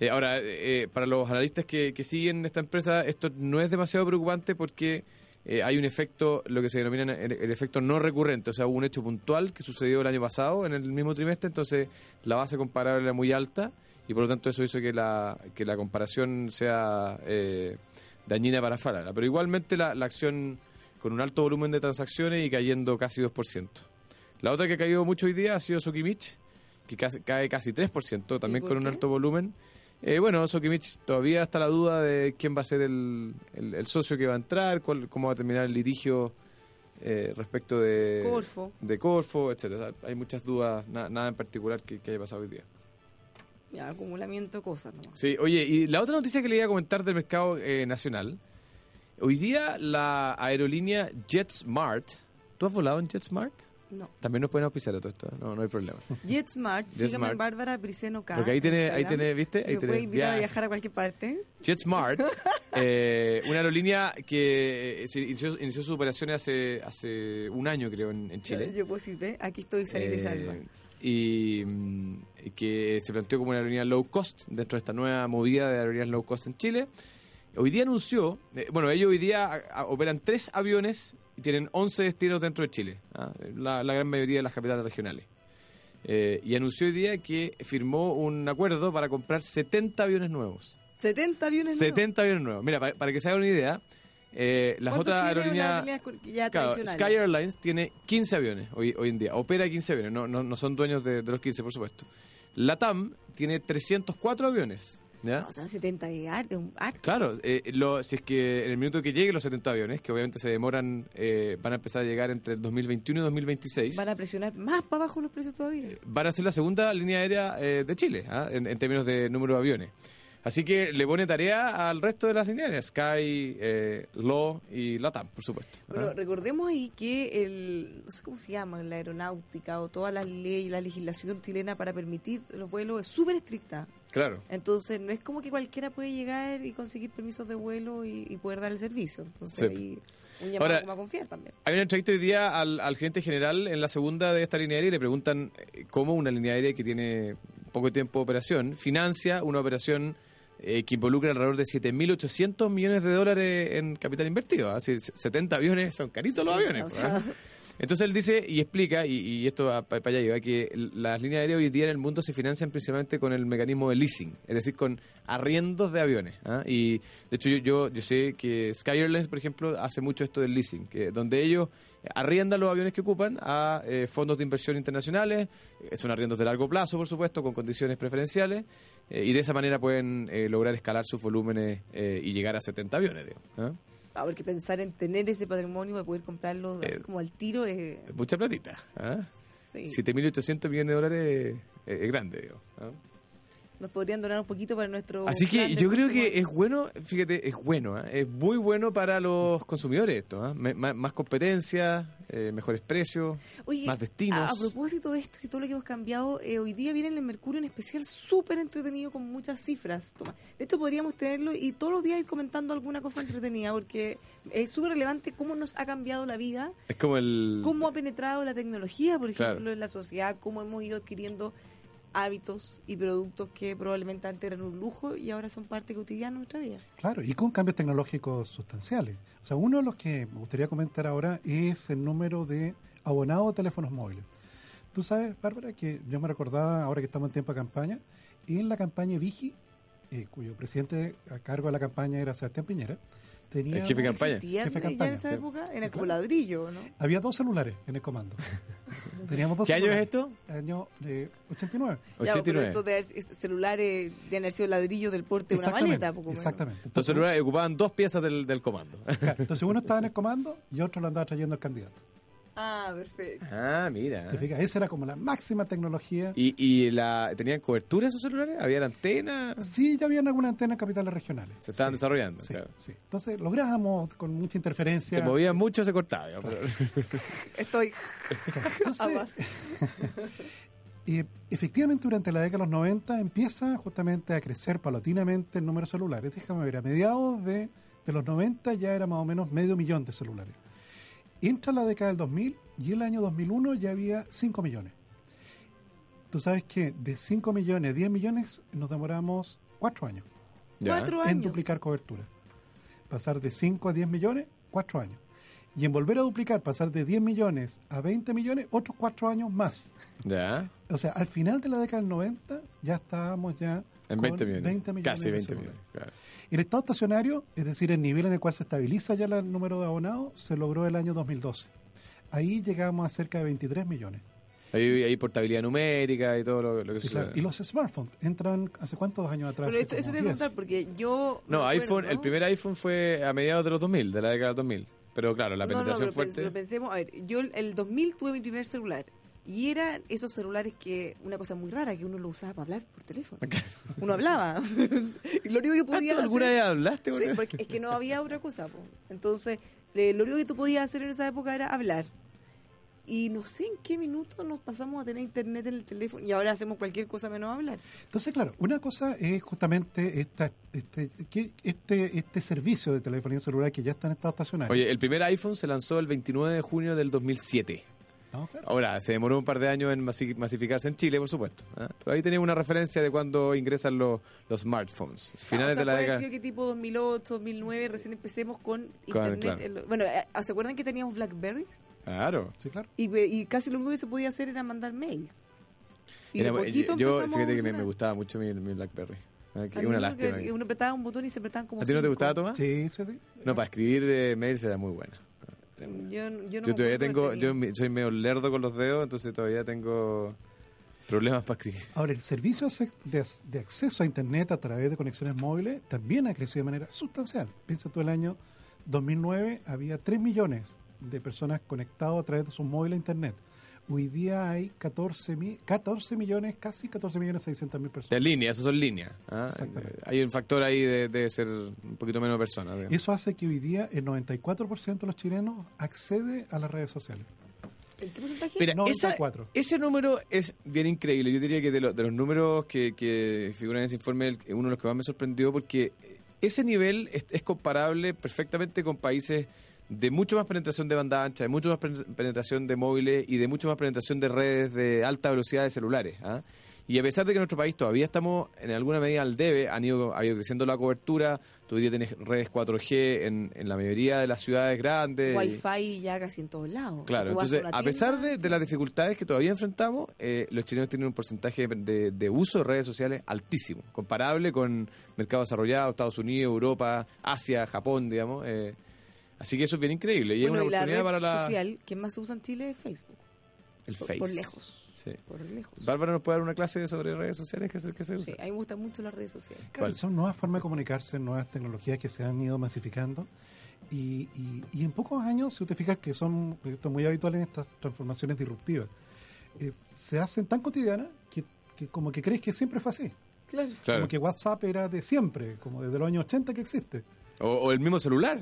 Eh, ahora, eh, para los analistas que, que siguen esta empresa, esto no es demasiado preocupante porque eh, hay un efecto, lo que se denomina el, efecto no recurrente, o sea, hubo un hecho puntual que sucedió el año pasado en el mismo trimestre, entonces la base comparable era muy alta y por lo tanto eso hizo que la, que la comparación sea eh, dañina para Falabella. Pero igualmente la, la acción con un alto volumen de transacciones y cayendo casi 2%. La otra que ha caído mucho hoy día ha sido Sokimich, que casi- cae casi 3%, también con un alto volumen. Eh, bueno, Sokimich todavía está la duda de quién va a ser el, el- el socio que va a entrar, cuál- cómo va a terminar el litigio eh, respecto de Corfo. de Corfo, etcétera. Hay muchas dudas, na- nada en particular que, que haya pasado hoy día. Ya, acumulamiento de cosas nomás. Sí, oye, y la otra noticia que le iba a comentar del mercado eh, nacional. Hoy día la aerolínea JetSmart. ¿Tú has volado en JetSmart? No. También nos pueden auspiciar a todo esto, ¿eh? no, no hay problema. JetSmart, JetSmart. en Bárbara Briceno K. Porque ahí tiene, ahí tiene, ¿viste? Ahí tiene puede invitar a viajar a cualquier parte. JetSmart, eh, una aerolínea que eh, se inició, inició sus operaciones hace, hace un año, creo, en, en Chile. Yo puedo decirte, aquí estoy de Eh, salva. y, mm, y que se planteó como una aerolínea low cost dentro de esta nueva movida de aerolíneas low cost en Chile. Hoy día anunció, eh, bueno, ellos hoy día a- a- operan tres aviones y tienen 11 destinos dentro de Chile, ¿ah? la, la gran mayoría de las capitales regionales. Eh, y anunció hoy día que firmó un acuerdo para comprar 70 aviones nuevos. 70 aviones 70 aviones nuevos. Mira, para, para que se hagan una idea, eh, las ¿Cuántos otras aerolíneas... Claro? Sky Airlines tiene 15 aviones hoy, hoy en día, opera 15 aviones, no, no, no son dueños de, de los 15, por supuesto. LATAM tiene 304 aviones, ¿ya? No, o sea, 70 de arte, un arte. Claro, eh, lo- si es que en el minuto que lleguen los 70 aviones, que obviamente se demoran, eh, van a empezar a llegar entre el 2021 y 2026, Van a presionar más para abajo los precios todavía. van a ser la segunda línea aérea eh, de Chile, ¿ah? en, en términos de número de aviones. Así que le pone tarea al resto de las líneas Sky, eh, LO y LATAM, por supuesto. Bueno, recordemos ahí que el, no sé cómo se llama, la aeronáutica o toda la ley, la legislación chilena para permitir los vuelos es súper estricta. Claro. Entonces, no es como que cualquiera puede llegar y conseguir permisos de vuelo y, y poder dar el servicio. Entonces, Sí. ahí un llamado Ahora- como a confiar también. Hay una entrevista hoy día al, al gerente general en la segunda de esta línea aérea y le preguntan eh, cómo una línea aérea que tiene poco tiempo de operación financia una operación eh, que involucra alrededor de 7.800 millones de dólares en capital invertido. ¿ah? Si 70 aviones son caritos los aviones. O sea, ¿ah? Entonces él dice y explica, y, y esto para allá iba, que las líneas aéreas hoy en día en el mundo se financian principalmente con el mecanismo de leasing, es decir, con arriendos de aviones. ¿ah? Y de hecho yo, yo, yo sé que Sky Airlines, por ejemplo, hace mucho esto del leasing, que donde ellos arriendan los aviones que ocupan a eh, fondos de inversión internacionales, eh, son arriendos de largo plazo, por supuesto, con condiciones preferenciales, eh, y de esa manera pueden eh, lograr escalar sus volúmenes eh, y llegar a 70 aviones. digamos, ¿ah? ah, porque pensar en tener ese patrimonio de poder comprarlo así Eh, como al tiro es... Mucha platita. ¿ah? sí. 7.800 millones de dólares es, es grande, digo. Nos podrían donar un poquito para nuestro. Así que yo creo que es bueno, fíjate, es bueno, ¿ah? es muy bueno para los consumidores esto, ma- más competencia, eh, mejores precios, Oye, más destinos. A, a propósito de esto y todo lo que hemos cambiado, eh, hoy día viene el Mercurio en especial súper entretenido con muchas cifras. Toma, de esto podríamos tenerlo y todos los días ir comentando alguna cosa entretenida porque es súper relevante cómo nos ha cambiado la vida, Es como el... cómo ha penetrado la tecnología, por ejemplo, Claro. en la sociedad, cómo hemos ido adquiriendo hábitos y productos que probablemente antes eran un lujo y ahora son parte cotidiana de nuestra vida. Claro, y con cambios tecnológicos sustanciales. O sea, uno de los que me gustaría comentar ahora es el número de abonados de teléfonos móviles. Tú sabes, Bárbara, que yo me recordaba, ahora que estamos en tiempo de campaña, en la campaña Vigi, eh, cuyo presidente a cargo de la campaña era Sebastián Piñera, tenía El jefe de ¿No campaña. Jefe de ya en campaña, esa época? Sí, Era como claro. ladrillo, ¿no? había dos celulares en el comando. Teníamos dos ¿Qué año es celulares. esto? Año eh, 89. Ya, pero 89. estos de celulares de haber sido ladrillos del porte de una Exactamente, maleta, poco menos. exactamente. Los celulares ocupaban dos piezas del, del comando. claro, entonces uno estaba en el comando y otro lo andaba trayendo el candidato. Ah, perfecto. ah, mira. ¿Te fijas? Esa era como la máxima tecnología. ¿Y, y la, tenían cobertura esos celulares? ¿Había antena? Sí, ya habían algunas antenas en capitales regionales. Se estaban Sí, desarrollando, Sí, claro. sí. Entonces logramos con mucha interferencia. Se movían mucho, se cortaba. digamos, pero- Estoy Entonces, eh, efectivamente, durante la década de los 90 empieza justamente a crecer paulatinamente el número de celulares. Déjame ver, a mediados de, de los 90 ya era más o menos medio millón de celulares. Entra la década del 2000 y el año 2001 ya había 5 millones. Tú sabes que de 5 millones a 10 millones nos demoramos 4 años Ya. Cuatro en años. duplicar cobertura. Pasar de 5 a 10 millones, 4 años. Y en volver a duplicar, pasar de 10 millones a 20 millones, otros 4 años más. Ya. O sea, al final de la década del 90 ya estábamos ya En con 20 millones. 20 millones Casi de 20 celulares. millones. claro. El estado estacionario, es decir, el nivel en el cual se estabiliza ya el número de abonados, se logró el año 2012. Ahí llegamos a cerca de 23 millones. Hay, hay portabilidad numérica y todo lo, lo que Sí, sucede. claro. Y los smartphones entran, ¿hace cuántos años atrás? Pero esto, eso te voy a 10. preguntar porque yo. No, iPhone, acuerdo- el primer iPhone fue a mediados de los 2000, de la década del 2000. Pero claro, la No, no, penetración pero, fuerte. pero pensemos, a ver, yo el- el 2000 tuve mi primer celular. Y eran esos celulares que, una cosa muy rara, que uno lo usaba para hablar por teléfono. Uno hablaba. y lo único que podía ¿tú alguna vez hablaste? Sí, porque es que no había otra cosa. po. Entonces, lo único que tú podías hacer en esa época era hablar. Y no sé en qué minuto nos pasamos a tener internet en el teléfono y ahora hacemos cualquier cosa menos hablar. Entonces, claro, una cosa es justamente esta, este, que este, este servicio de telefonía celular que ya está en estado estacionario. Oye, el primer iPhone se lanzó el 29 de junio del 2007. No, claro. Ahora, se demoró un par de años en masi- masificarse en Chile, por supuesto. ¿ah? Pero ahí tenemos una referencia de cuando ingresan los, los smartphones. Finales O sea, de la década. sido que tipo 2008, 2009, recién empecemos con internet. claro. lo- bueno, eh, ¿se acuerdan que teníamos Blackberries? Claro. Sí, claro. Y, y casi lo único que se podía hacer era mandar mails. Y Era- de poquito yo, fíjate que me, gustaba mucho mi, mi Blackberry. Ah, que una lástima. que Uno apretaba un botón y se apretaban como ¿A ti no te gustaba, Tomás? Sí, sí, sí. No, para escribir eh, mails era muy buena. Yo, yo, no me Yo todavía tengo, yo soy medio lerdo con los dedos, entonces todavía tengo problemas para escribir. Ahora, el servicio de, de- de acceso a Internet a través de conexiones móviles también ha crecido de manera sustancial. Piensa tú, el año 2009 había 3 millones de personas conectadas a través de sus móviles a Internet. Hoy día hay 14, mi- 14 millones, casi 14 millones 600 mil personas. De línea, eso son líneas. ¿ah? Exactamente. Eh, Hay un factor ahí de, de ser un poquito menos personas. digamos. Eso hace que hoy día el 94% de los chilenos accede a las redes sociales. ¿El qué porcentaje? Mira, esa- 94. ese número es bien increíble. Yo diría que de, lo- de los números que, que figuran en ese informe, el- uno de los que más me sorprendió porque ese nivel es, es comparable perfectamente con países de mucho más penetración de banda ancha, de mucho más pen- penetración de móviles y de mucho más penetración de redes de alta velocidad de celulares. ¿ah? Y a pesar de que en nuestro país todavía estamos en alguna medida al debe, han ido, ha ido creciendo la cobertura, tú hoy día tienes redes 4G en, en la mayoría de las ciudades grandes. Wi-Fi ya casi en todos lados. Claro, entonces, a pesar de, de las dificultades que todavía enfrentamos, eh, los chilenos tienen un porcentaje de, de uso de redes sociales altísimo, comparable con mercados desarrollados, Estados Unidos, Europa, Asia, Japón, digamos. eh, así que eso es bien increíble y Bueno, es y una la oportunidad red para la, social que más se usa en Chile es Facebook. el por- Face. por lejos. Sí. Por lejos. Bárbara nos puede dar una clase sobre redes sociales que se, que se usa. Sí, a mí me gustan mucho las redes sociales. Claro, ¿Cuál? son nuevas formas de comunicarse, nuevas tecnologías que se han ido masificando. Y, y- y en pocos años, si usted fija que son esto es muy habitual en estas transformaciones disruptivas, eh, se hacen tan cotidianas que, que como que crees que siempre fue así. Claro. Claro. Como que WhatsApp era de siempre, como desde los años 80 que existe. O, o el mismo celular.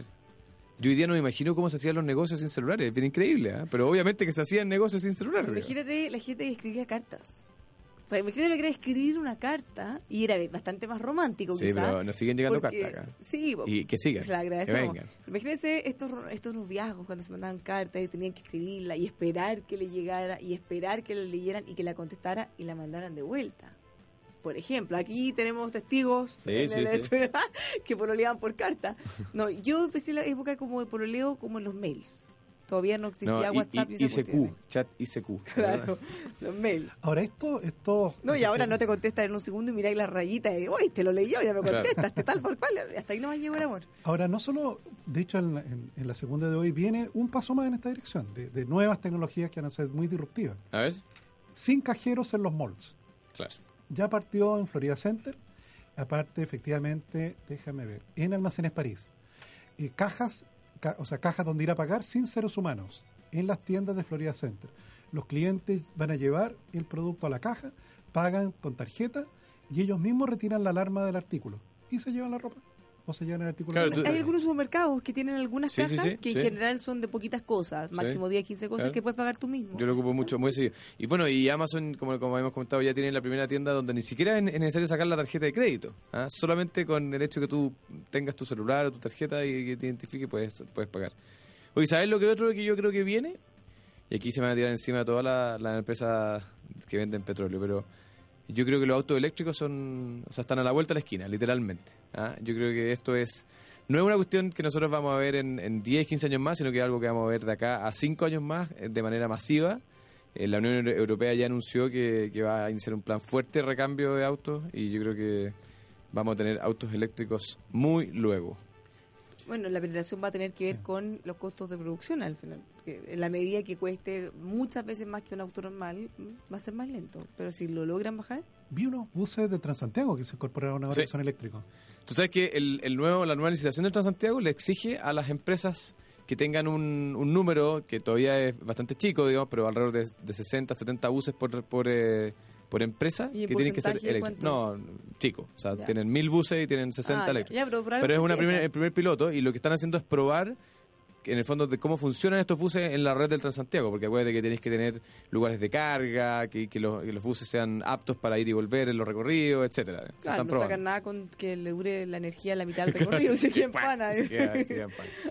Yo hoy día no me imagino cómo se hacían los negocios sin celulares. Es bien increíble, ¿ah? Pero obviamente que se hacían negocios sin celular. Imagínate la gente que escribía cartas. O sea, imagínate lo que era escribir una carta y era bastante más romántico, Sí, quizás. pero nos siguen llegando porque- cartas acá. Sí, Y que sigan. Se la que agradecemos. vengan. Imagínense estos, estos noviazgos cuando se mandaban cartas y tenían que escribirla y esperar que le llegara y esperar que la leyeran y que la contestara y la mandaran de vuelta. Por ejemplo, aquí tenemos testigos Sí, en sí, el- sí. que pololeaban por carta. No, yo empecé la época como de pololeo como en los mails. Todavía no existía No, y- WhatsApp y- y, ICQ, cuestiones. chat ICQ. Claro, los mails. Ahora esto, esto No, y ahora no te contestan en un segundo y miráis la rayita y, uy, te lo leyó, ya me Claro. contestaste, tal por cual. Hasta ahí nomás llegó el amor. Ahora, no solo, de hecho, en la, en- en la segunda de hoy viene un paso más en esta dirección, de, de nuevas tecnologías que van a ser muy disruptivas. A ver, Sin cajeros en los malls. claro. Ya partió en Florida Center, aparte, efectivamente, déjame ver, en Almacenes París. Cajas, ca- o sea, cajas donde ir a pagar sin seres humanos, en las tiendas de Florida Center. Los clientes van a llevar el producto a la caja, pagan con tarjeta y ellos mismos retiran la alarma del artículo y se llevan la ropa o se llevan el artículo. Claro, a la tú- caja. Hay algunos supermercados que tienen algunas Sí, cajas sí, que sí. en general son de poquitas cosas, Sí. máximo 10, 15 cosas Claro. que puedes pagar tú mismo. Yo lo ocupo mucho, muy seguido. Y bueno, y Amazon, como, como habíamos comentado, ya tiene la primera tienda donde ni siquiera es es necesario sacar la tarjeta de crédito. ¿ah? Solamente con el hecho que tú tengas tu celular o tu tarjeta y que te identifique, puedes, puedes pagar. Oye, ¿sabes lo que otro que yo creo que viene? Y aquí se van a tirar encima todas las las empresas que venden petróleo, pero yo creo que los autos eléctricos son, o sea, están a la vuelta de la esquina, literalmente. ¿ah? Yo creo que esto es, no es una cuestión que nosotros vamos a ver en, en 10, 15 años más, sino que es algo que vamos a ver de acá a 5 años más eh, de manera masiva. Eh, la Unión Euro- Europea ya anunció que, que va a iniciar un plan fuerte de recambio de autos y yo creo que vamos a tener autos eléctricos muy luego. Bueno, la penetración va a tener que ver con los costos de producción al final. porque en la medida que cueste muchas veces más que un auto normal, mm, va a ser más lento. Pero si lo logran bajar, Vi unos buses de Transantiago que se incorporaron ahora Sí. que son eléctricos. Tú sabes que el, el nuevo, la nueva licitación del Transantiago le exige a las empresas que tengan un, un número que todavía es bastante chico, digamos, pero alrededor de, de 60, 70 buses por, por, eh, por empresa ¿Y en que tienen que ser eléctricos. No, chico. O sea, Ya. tienen mil buses y tienen 60 Ah, eléctricos. ya, pero, es una primer, el primer piloto y lo que están haciendo es probar en el fondo de cómo funcionan estos buses en la red del Transantiago, porque acuérdate que tenéis que tener lugares de carga, que, que los, que los buses sean aptos para ir y volver en los recorridos, etcétera. Claro, Están no probando. sacan nada con que le dure la energía a la mitad del recorrido se quedan pana.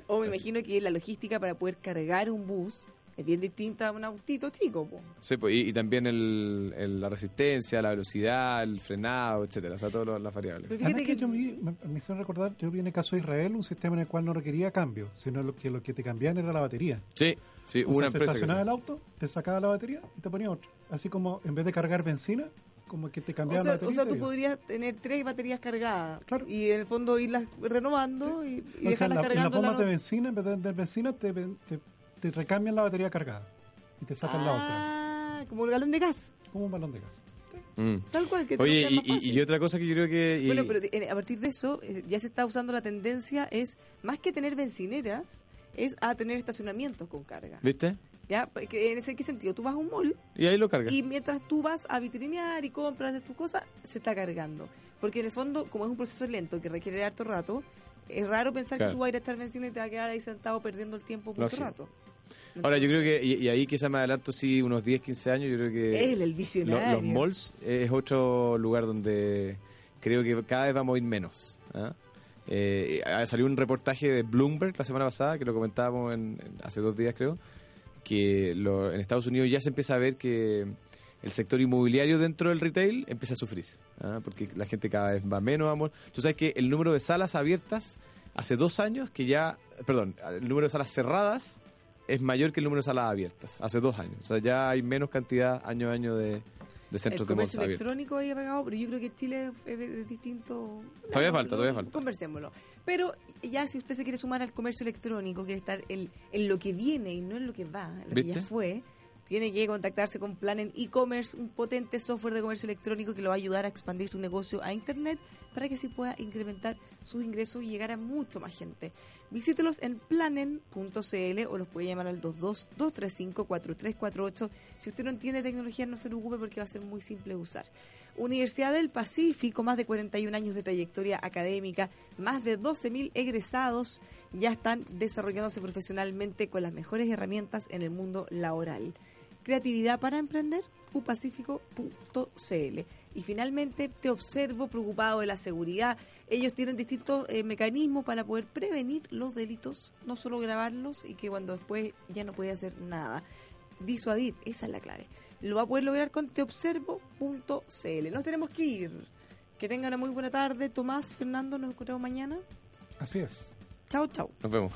O me imagino que la logística para poder cargar un bus es bien distinta a un autito chico. po. Sí, pues, y, y también el, el- la resistencia, la velocidad, el frenado, etcétera, o sea, todas las variables. Pero fíjate que que yo me, me hicieron recordar, yo vi en el caso de Israel un sistema en el cual no requería cambio, sino lo que lo que te cambiaban era la batería. Sí, sí, O una sea, se empresa que estacionaba el sí. auto, te sacaba la batería y te ponía otra. Así como en vez de cargar benzina, como que te O cambiaba sea, la batería. o sea, tú podrías tener tres baterías cargadas Claro. y en el fondo irlas renovando y, y O sea, en, dejarlas la- en las cargando. bombas la de benzina, en vez de vender benzina, te, te, te recambian la batería cargada y te sacan la otra. Ah, como el galón de gas. Como un balón de gas. Mm. Tal cual, que te Oye, y, más y- otra cosa que yo creo que... y- Bueno, pero en- a partir de eso eh, ya se está usando la tendencia es, más que tener bencineras, es a tener estacionamientos con carga. ¿Viste? ¿Ya? Porque, ¿En ese qué sentido? Tú vas a un mall Y ahí lo cargas. y mientras tú vas a vitrinear y compras haces tus cosas, se está cargando. Porque en el fondo, como es un proceso lento que requiere harto rato, es raro pensar Claro. que tú vas a ir a estar benzina y te vas a quedar ahí sentado perdiendo el tiempo mucho Lógico. rato. Ahora, yo creo que, y, y ahí quizá me adelanto, sí, unos 10, 15 años, yo creo que... Él, el lo- visionario. los malls es otro lugar donde creo que cada vez vamos a ir menos. ¿ah? Eh, ah, salió un reportaje de Bloomberg la semana pasada, que lo comentábamos en- en- hace dos días creo, que lo- en Estados Unidos ya se empieza a ver que el sector inmobiliario dentro del retail empieza a sufrir, ¿ah? porque la gente cada vez va menos a malls. Tú sabes que el número de salas abiertas hace dos años que ya, perdón, el número de salas cerradas es mayor que el número de salas abiertas, hace dos años. O sea, ya hay menos cantidad año a año de, de el centros de comercio abiertos. electrónico ahí pegado, pero yo creo que Chile es, es- es distinto. Todavía falta, todavía falta. Conversémoslo. Pero ya si usted se quiere sumar al comercio electrónico, quiere estar en, en lo que viene y no en lo que va, en lo que ya fue, tiene que contactarse con Planen e-commerce, un potente software de comercio electrónico que lo va a ayudar a expandir su negocio a Internet para que así pueda incrementar sus ingresos y llegar a mucho más gente. Visítelos en planen.cl o los puede llamar al 22-235-4348. Si usted no entiende tecnología, no se preocupe porque va a ser muy simple de usar. Universidad del Pacífico, más de 41 años de trayectoria académica, más de 12.000 egresados ya están desarrollándose profesionalmente con las mejores herramientas en el mundo laboral. Creatividad para emprender, upacífico.cl. Y finalmente, te observo preocupado de la seguridad. Ellos tienen distintos eh, mecanismos para poder prevenir los delitos, no solo grabarlos y que cuando después ya no puede hacer nada. Disuadir, esa es la clave lo va a poder lograr con teobservo.cl. Nos tenemos que ir. Que tengan una muy buena tarde. Tomás, Fernando, nos encontramos mañana. Así es. Chao, chao. Nos vemos.